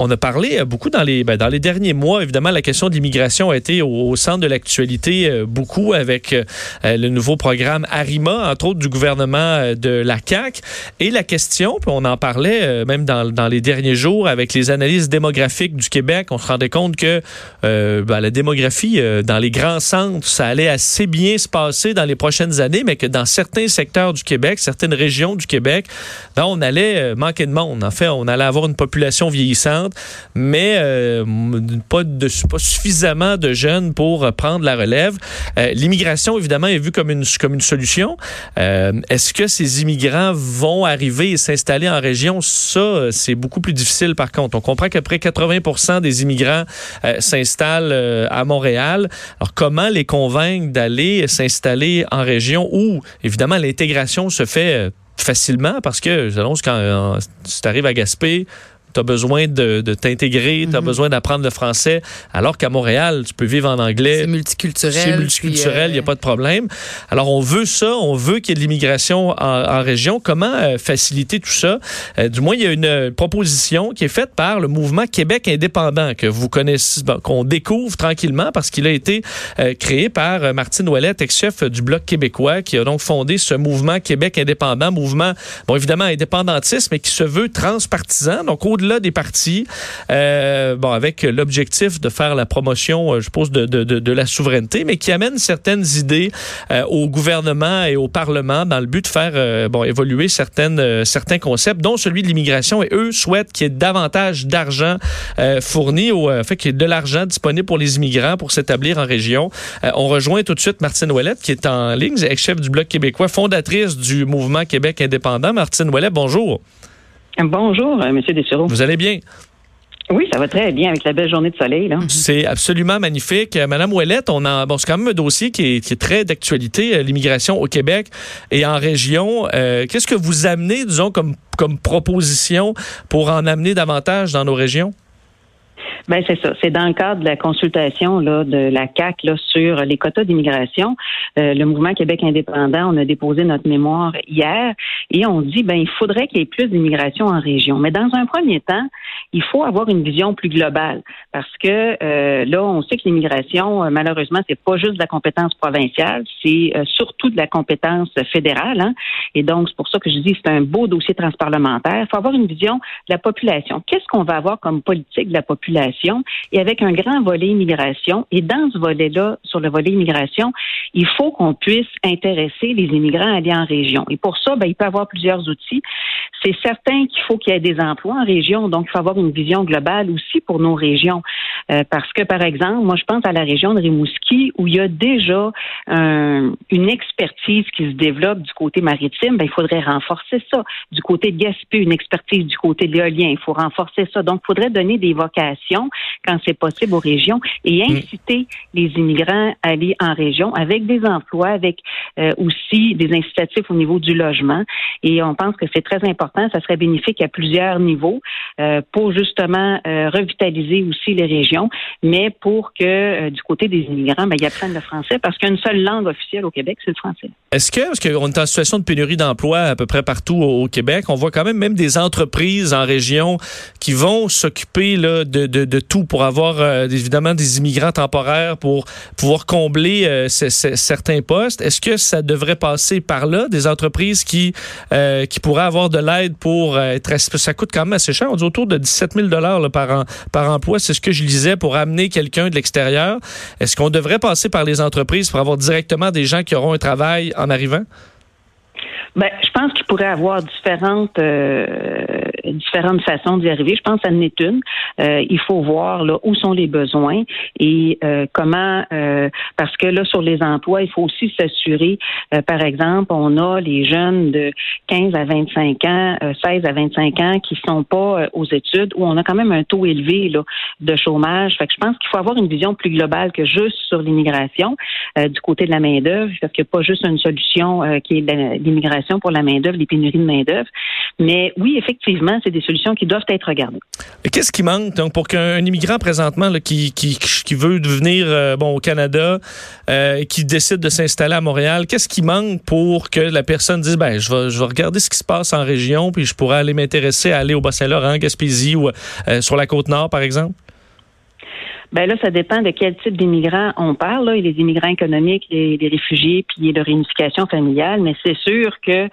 On a parlé beaucoup dans les, ben, dans les derniers mois. Évidemment, la question de l'immigration a été au, centre de l'actualité beaucoup avec le nouveau programme Arima, entre autres du gouvernement de la CAQ. Et la question, puis on en parlait même dans, dans les derniers jours avec les analyses démographiques du Québec, on se rendait compte que ben, la démographie dans les grands centres, ça allait assez bien se passer dans les prochaines années, mais que dans certains secteurs du Québec, certaines régions du Québec, ben, on allait euh, manquer de monde. En fait, on allait avoir une population vieillissante, mais euh, pas, suffisamment de jeunes pour prendre la relève. Euh, l'immigration, évidemment, est vue comme une, comme une solution. Est-ce que ces immigrants vont arriver et s'installer en région? Ça, c'est beaucoup plus difficile par contre. On comprend qu'après 80% des immigrants s'installent à Montréal. Alors, comment les convaincre d'aller s'installer en région où, évidemment, l'intégration se fait euh, facilement? Parce que, quand euh, tu arrives à Gaspé, tu as besoin de, t'intégrer, tu as mhm. besoin d'apprendre le français, alors qu'à Montréal, tu peux vivre en anglais. C'est multiculturel. C'est multiculturel, il n'y a euh, pas de problème. Alors, on veut ça, on veut qu'il y ait de l'immigration en, région. Comment euh, faciliter tout ça? Euh, du moins, il y a une proposition qui est faite par le mouvement Québec indépendant, que vous connaissez, qu'on découvre tranquillement parce qu'il a été créé par Martine Ouellette, ex-chef du Bloc québécois, qui a donc fondé ce mouvement Québec indépendant, mouvement, bon, évidemment, indépendantiste, mais qui se veut transpartisan. Donc, au au-delà des partis, euh, bon, avec l'objectif de faire la promotion, euh, je suppose, de, de, de, la souveraineté, mais qui amène certaines idées euh, au gouvernement et au Parlement dans le but de faire bon, évoluer certaines, certains concepts, dont celui de l'immigration. Et eux souhaitent qu'il y ait davantage d'argent fourni, au fait qu'il y ait de l'argent disponible pour les immigrants pour s'établir en région. on rejoint tout de suite Martine Ouellette, qui est en ligne, ex-chef du Bloc québécois, fondatrice du mouvement Québec indépendant. Martine Ouellette, bonjour. Bonjour, euh, M. Dessureau. Vous allez bien? Oui, ça va très bien avec la belle journée de soleil. C'est absolument magnifique. Euh, Madame Ouellette, on a, bon, c'est quand même un dossier qui est, très d'actualité, euh, l'immigration au Québec et en région. qu'est-ce que vous amenez, disons, comme, comme proposition pour en amener davantage dans nos régions? Ben c'est ça. C'est dans le cadre de la consultation là, de la CAC là, sur les quotas d'immigration. Euh, le mouvement Québec indépendant, on a déposé notre mémoire hier et on dit ben il faudrait qu'il y ait plus d'immigration en région. Mais dans un premier temps, il faut avoir une vision plus globale parce que euh, là, on sait que l'immigration, euh, malheureusement, c'est pas juste de la compétence provinciale, c'est surtout de la compétence fédérale. Hein? Et donc c'est pour ça que je dis c'est un beau dossier transparlementaire. Il faut avoir une vision de la population. Qu'est-ce qu'on va avoir comme politique de la population? et avec un grand volet immigration. Et dans ce volet-là, sur le volet immigration, il faut qu'on puisse intéresser les immigrants à aller en région. Et pour ça, ben, il peut y avoir plusieurs outils. C'est certain qu'il faut qu'il y ait des emplois en région, donc il faut avoir une vision globale aussi pour nos régions. Euh, parce que, par exemple, moi, je pense à la région de Rimouski où il y a déjà une expertise qui se développe du côté maritime. Ben, il faudrait renforcer ça. Du côté de Gaspé, une expertise du côté de l'éolien. Il faut renforcer ça. Donc, il faudrait donner des vocations quand c'est possible aux régions et mm. inciter les immigrants à aller en région avec des emplois, avec euh, aussi des incitatifs au niveau du logement. Et on pense que c'est très important. Ça serait bénéfique à plusieurs niveaux euh, justement euh, revitaliser aussi les régions, mais pour que du côté des immigrants, ben, ils apprennent le français parce qu'une seule langue officielle au Québec, c'est le français. Est-ce que, parce qu'on est en situation de pénurie d'emploi à peu près partout au, Québec, on voit quand même même des entreprises en région qui vont s'occuper de, tout pour avoir euh, évidemment des immigrants temporaires pour pouvoir combler euh, certains postes. Est-ce que ça devrait passer par là, des entreprises qui, euh, qui pourraient avoir de l'aide pour être... Ça coûte quand même assez cher. On dit autour de 17 000 là, par, par emploi. C'est ce que je lisais pour amener quelqu'un de l'extérieur. Est-ce qu'on devrait passer par les entreprises pour avoir directement des gens qui auront un travail en arrivant? Ben, je pense qu'il pourrait avoir différentes euh, différentes façons d'y arriver. Je pense à en est une. Euh, il faut voir là où sont les besoins et euh, comment parce que là sur les emplois, il faut aussi s'assurer. par exemple, on a les jeunes de 15 à 25 ans, 16 à 25 ans qui sont pas aux études où on a quand même un taux élevé là, de chômage. Fait que je pense qu'il faut avoir une vision plus globale que juste sur l'immigration du côté de la main d'œuvre parce qu'il n'y a pas juste une solution qui est l'immigration pour la main-d'œuvre, les pénuries de main-d'œuvre. Mais oui, effectivement, c'est des solutions qui doivent être regardées. Qu'est-ce qui manque donc pour qu'un immigrant présentement là, qui, qui, qui veut venir euh, bon au Canada euh, qui décide de s'installer à Montréal, qu'est-ce qui manque pour que la personne dise ben je vais je vais regarder ce qui se passe en région puis je pourrais aller m'intéresser à aller au Bas-Saint-Laurent, Gaspésie ou euh, sur la côte nord par exemple? Ben là, ça dépend de quel type d'immigrants on parle. Là. Il y a les immigrants économiques, les, les réfugiés, puis la réunification familiale. Mais c'est sûr que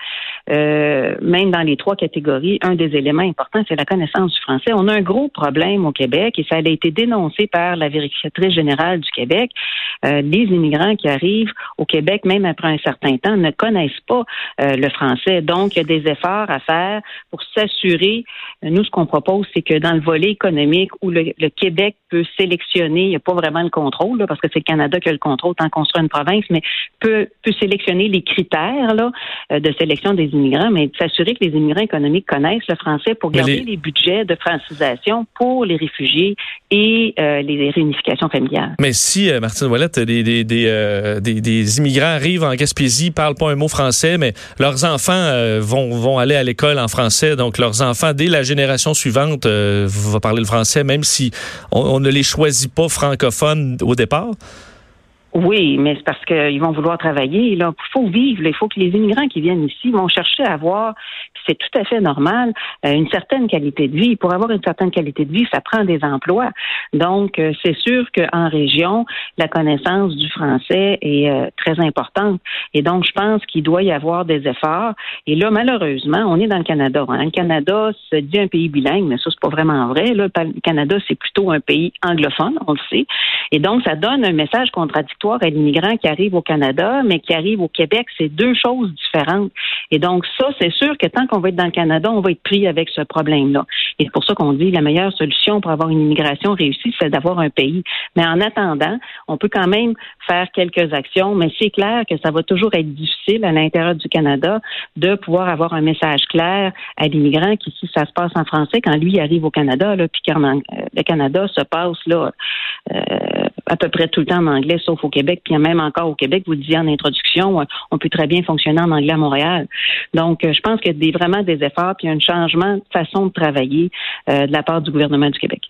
euh, même dans les trois catégories, un des éléments importants, c'est la connaissance du français. On a un gros problème au Québec et ça a été dénoncé par la vérificatrice générale du Québec. Euh, les immigrants qui arrivent au Québec, même après un certain temps, ne connaissent pas euh, le français. Donc, il y a des efforts à faire pour s'assurer. Nous, ce qu'on propose, c'est que dans le volet économique où le Québec peut sélectionner il n'y a pas vraiment le contrôle, parce que c'est le Canada qui a le contrôle tant qu'on sera une province, mais peut, peut sélectionner les critères là, euh, de sélection des immigrants, mais s'assurer que les immigrants économiques connaissent le français pour garder les... budgets de francisation pour les réfugiés et euh, les réunifications familiales. Mais si, euh, Martine Ouellette, des, des, des, des, immigrants arrivent en Gaspésie, parlent pas un mot français, mais leurs enfants vont, vont aller à l'école en français, donc leurs enfants, dès la génération suivante, vont parler le français, même si on, on ne les choisit pas francophone au départ? Oui, mais c'est parce qu'ils vont vouloir travailler. Il faut vivre. Il faut que les immigrants qui viennent ici vont chercher à avoir, c'est tout à fait normal, euh, une certaine qualité de vie. Pour avoir une certaine qualité de vie, ça prend des emplois. Donc, euh, c'est sûr qu'en région, la connaissance du français est euh, très importante. Et donc, je pense qu'il doit y avoir des efforts. Et là, malheureusement, on est dans le Canada. Hein. Le Canada se dit un pays bilingue, mais ça, c'est pas vraiment vrai. le Canada, c'est plutôt un pays anglophone, on le sait. Et donc, ça donne un message contradictoire à l'immigrant qui arrive au Canada, mais qui arrive au Québec, c'est deux choses différentes. Et donc, ça, c'est sûr que tant qu'on va être dans le Canada, on va être pris avec ce problème-là. Et c'est pour ça qu'on dit la meilleure solution pour avoir une immigration réussie, c'est d'avoir un pays. Mais en attendant, on peut quand même faire quelques actions, mais c'est clair que ça va toujours être difficile à l'intérieur du Canada de pouvoir avoir un message clair à l'immigrant qui, si ça se passe en français, quand lui arrive au Canada, là, puis quand le Canada se passe là, euh, à peu près tout le temps en anglais, sauf au Québec, puis même encore au Québec, vous le disiez en introduction, euh, on peut très bien fonctionner en anglais à Montréal. Donc, euh, je pense qu'il y a vraiment des efforts, puis un changement de façon de travailler euh, de la part du gouvernement du Québec.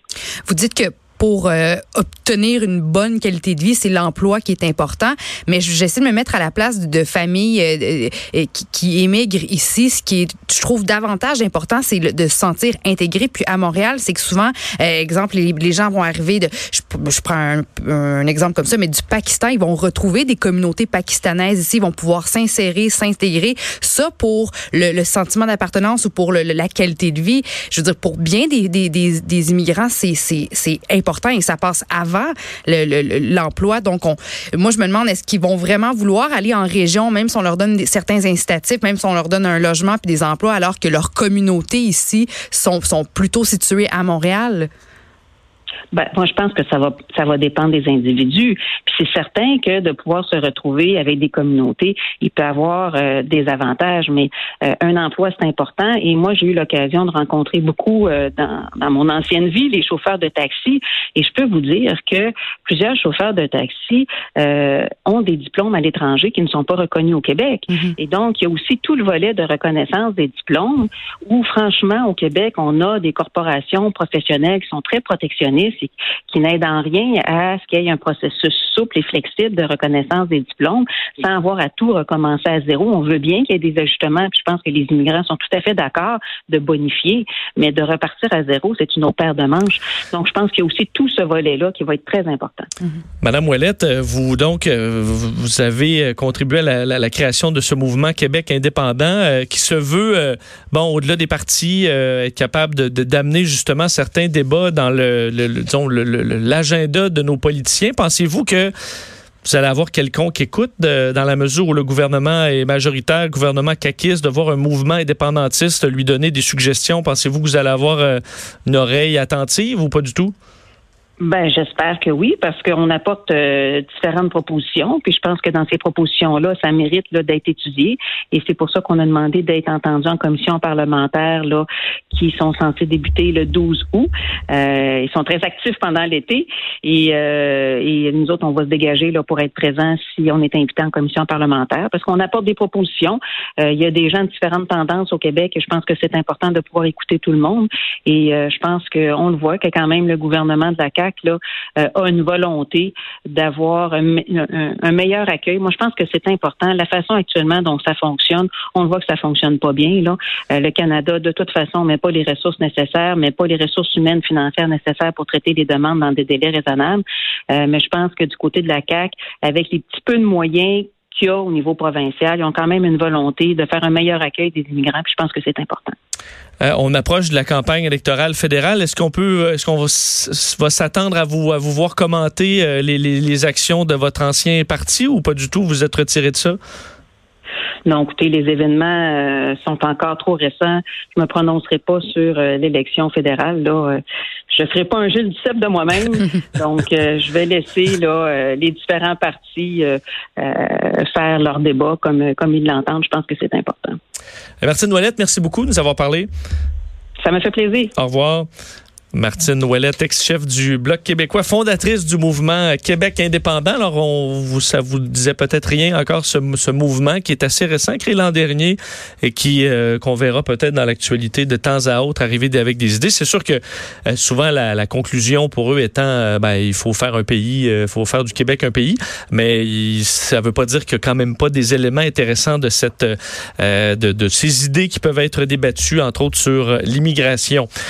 Vous dites que pour euh, obtenir une bonne qualité de vie, c'est l'emploi qui est important. Mais j'essaie de me mettre à la place de, familles euh, euh, qui, qui, émigrent ici. Ce qui est, je trouve, davantage important, c'est de se sentir intégré. Puis à Montréal, c'est que souvent, exemple, les, les, gens vont arriver de, je, je prends un, un, exemple comme ça, mais du Pakistan, ils vont retrouver des communautés pakistanaises ici, ils vont pouvoir s'insérer, s'intégrer. Ça pour le, le sentiment d'appartenance ou pour le, la qualité de vie. Je veux dire, pour bien des, des, des, des immigrants, c'est important et ça passe avant l'emploi. Donc, on, moi, je me demande, est-ce qu'ils vont vraiment vouloir aller en région, même si on leur donne certains incitatifs, même si on leur donne un logement puis des emplois, alors que leurs communautés ici sont, sont plutôt situées à Montréal? Ben, moi, je pense que ça va, ça va dépendre des individus. Puis c'est certain que de pouvoir se retrouver avec des communautés, il peut avoir euh, des avantages, mais euh, un emploi, c'est important. Et moi, j'ai eu l'occasion de rencontrer beaucoup euh, dans, dans, mon ancienne vie les chauffeurs de taxi. Et je peux vous dire que plusieurs chauffeurs de taxi ont des diplômes à l'étranger qui ne sont pas reconnus au Québec. Mm-hmm. Et donc, il y a aussi tout le volet de reconnaissance des diplômes où, franchement, au Québec, on a des corporations professionnelles qui sont très protectionnistes qui n'aide en rien à ce qu'il y ait un processus souple et flexible de reconnaissance des diplômes sans avoir à tout recommencer à zéro. On veut bien qu'il y ait des ajustements, puis je pense que les immigrants sont tout à fait d'accord de bonifier, mais de repartir à zéro, c'est une autre paire de manches. Donc, je pense qu'il y a aussi tout ce volet-là qui va être très important. Mm-hmm. Madame Ouellette, vous donc, euh, vous avez contribué à la, création de ce mouvement Québec indépendant euh, qui se veut, euh, bon, au-delà des partis, être capable de d'amener justement certains débats dans le l'agenda de nos politiciens. Pensez-vous que vous allez avoir quelqu'un qui écoute dans la mesure où le gouvernement est majoritaire, le gouvernement caquiste, de voir un mouvement indépendantiste lui donner des suggestions? Pensez-vous que vous allez avoir euh, une oreille attentive ou pas du tout? Ben, j'espère que oui, parce qu'on apporte euh, différentes propositions, puis je pense que dans ces propositions-là, ça mérite d'être étudié, et c'est pour ça qu'on a demandé d'être entendu en commission parlementaire là, qui sont censés débuter le 12 août. Euh, ils sont très actifs pendant l'été et, et nous autres, on va se dégager là pour être présents si on est invité en commission parlementaire parce qu'on apporte des propositions. il y a des gens de différentes tendances au Québec et je pense que c'est important de pouvoir écouter tout le monde. Et je pense qu'on le voit que quand même le gouvernement de la Là a une volonté d'avoir un, un, meilleur accueil. Moi, je pense que c'est important. La façon actuellement dont ça fonctionne, on voit que ça fonctionne pas bien. Là. Euh, le Canada, de toute façon, met pas les ressources nécessaires, met pas les ressources humaines financières nécessaires pour traiter les demandes dans des délais raisonnables. Euh, mais je pense que du côté de la CAC, avec les petits peu de moyens au niveau provincial, ils ont quand même une volonté de faire un meilleur accueil des immigrants. Je pense que c'est important. Euh, on approche de la campagne électorale fédérale. Est-ce qu'on peut, est-ce qu'on va, s'attendre à vous, à vous voir commenter les, les actions de votre ancien parti ou pas du tout? Vous êtes retiré de ça? Non, écoutez, les événements euh, sont encore trop récents. Je me prononcerai pas sur euh, l'élection fédérale. Là, euh, je ferai pas un jeu du de moi-même. donc, je vais laisser là les différents partis faire leur débat comme comme ils l'entendent. Je pense que c'est important. Martine Ouellette, merci beaucoup de nous avoir parlé. Ça m'a fait plaisir. Au revoir. Martine Ouellette, ex-chef du Bloc québécois, fondatrice du mouvement Québec indépendant. Alors, on, vous, ça vous disait peut-être rien encore, ce, mouvement qui est assez récent, créé l'an dernier et qui euh, qu'on verra peut-être dans l'actualité de temps à autre arriver avec des idées. C'est sûr que euh, souvent la, la, conclusion pour eux étant, euh, ben, il faut faire un pays, il faut faire du Québec un pays, mais ça veut pas dire qu'il y a quand même pas des éléments intéressants de cette, de ces idées qui peuvent être débattues, entre autres sur l'immigration.